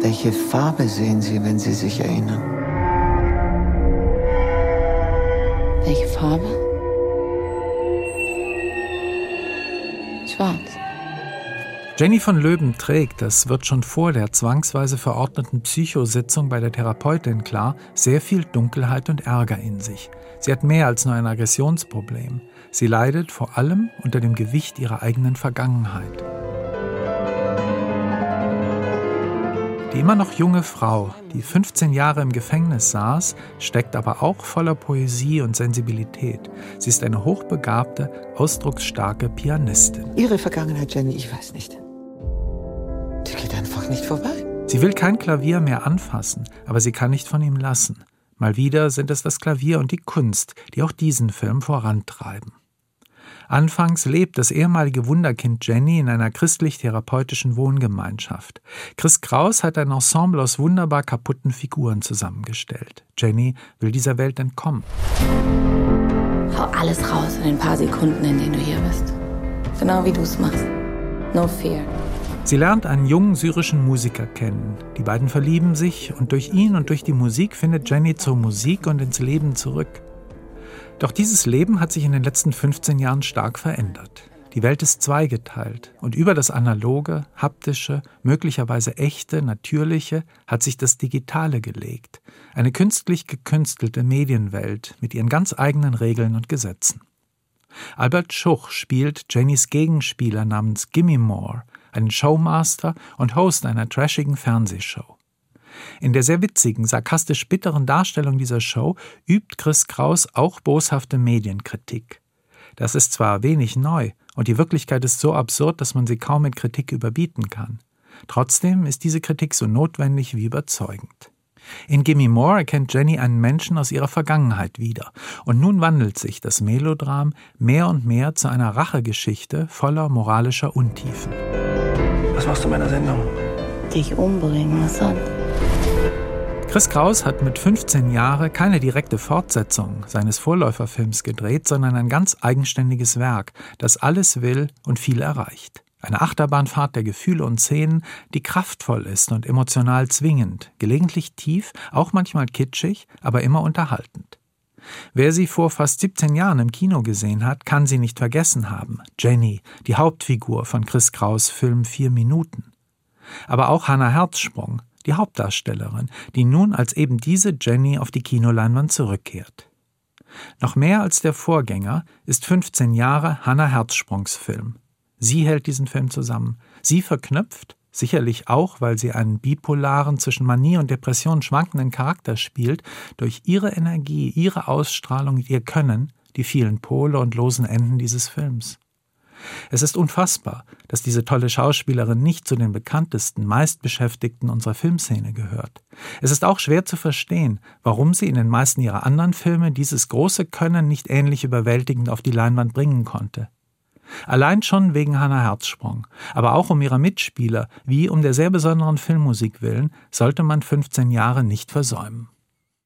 Welche Farbe sehen Sie, wenn Sie sich erinnern? Welche Farbe? Schwarz. Jenny von Löwen trägt, das wird schon vor der zwangsweise verordneten Psychositzung bei der Therapeutin klar, sehr viel Dunkelheit und Ärger in sich. Sie hat mehr als nur ein Aggressionsproblem. Sie leidet vor allem unter dem Gewicht ihrer eigenen Vergangenheit. Die immer noch junge Frau, die 15 Jahre im Gefängnis saß, steckt aber auch voller Poesie und Sensibilität. Sie ist eine hochbegabte, ausdrucksstarke Pianistin. Ihre Vergangenheit, Jenny, ich weiß nicht. Die geht einfach nicht vorbei. Sie will kein Klavier mehr anfassen, aber sie kann nicht von ihm lassen. Mal wieder sind es das Klavier und die Kunst, die auch diesen Film vorantreiben. Anfangs lebt das ehemalige Wunderkind Jenny in einer christlich-therapeutischen Wohngemeinschaft. Chris Kraus hat ein Ensemble aus wunderbar kaputten Figuren zusammengestellt. Jenny will dieser Welt entkommen. Hau alles raus in den paar Sekunden, in denen du hier bist. Genau wie du es machst. No fear. Sie lernt einen jungen syrischen Musiker kennen. Die beiden verlieben sich und durch ihn und durch die Musik findet Jenny zur Musik und ins Leben zurück. Doch dieses Leben hat sich in den letzten 15 Jahren stark verändert. Die Welt ist zweigeteilt und über das analoge, haptische, möglicherweise echte, natürliche hat sich das Digitale gelegt. Eine künstlich gekünstelte Medienwelt mit ihren ganz eigenen Regeln und Gesetzen. Albert Schuch spielt Jennys Gegenspieler namens Gimme More, einen Showmaster und Host einer trashigen Fernsehshow. In der sehr witzigen, sarkastisch bitteren Darstellung dieser Show übt Chris Kraus auch boshafte Medienkritik. Das ist zwar wenig neu und die Wirklichkeit ist so absurd, dass man sie kaum mit Kritik überbieten kann. Trotzdem ist diese Kritik so notwendig wie überzeugend. In Gimme More erkennt Jenny einen Menschen aus ihrer Vergangenheit wieder. Und nun wandelt sich das Melodram mehr und mehr zu einer Rachegeschichte voller moralischer Untiefen. Was machst du in meiner Sendung? Dich umbringen, was sonst? Chris Kraus hat mit 15 Jahren keine direkte Fortsetzung seines Vorläuferfilms gedreht, sondern ein ganz eigenständiges Werk, das alles will und viel erreicht. Eine Achterbahnfahrt der Gefühle und Szenen, die kraftvoll ist und emotional zwingend, gelegentlich tief, auch manchmal kitschig, aber immer unterhaltend. Wer sie vor fast 17 Jahren im Kino gesehen hat, kann sie nicht vergessen haben. Jenny, die Hauptfigur von Chris Kraus Film Vier Minuten. Aber auch Hannah Herzsprung, die Hauptdarstellerin, die nun als eben diese Jenny auf die Kinoleinwand zurückkehrt. Noch mehr als der Vorgänger ist 15 Jahre Hannah Herzsprungs Film. Sie hält diesen Film zusammen. Sie verknüpft, sicherlich auch, weil sie einen bipolaren, zwischen Manie und Depression schwankenden Charakter spielt, durch ihre Energie, ihre Ausstrahlung, ihr Können, die vielen Pole und losen Enden dieses Films. Es ist unfassbar, dass diese tolle Schauspielerin nicht zu den bekanntesten, meistbeschäftigten unserer Filmszene gehört. Es ist auch schwer zu verstehen, warum sie in den meisten ihrer anderen Filme dieses große Können nicht ähnlich überwältigend auf die Leinwand bringen konnte. Allein schon wegen Hannah Herzsprung, aber auch um ihrer Mitspieler wie um der sehr besonderen Filmmusik willen, sollte man 15 Jahre nicht versäumen.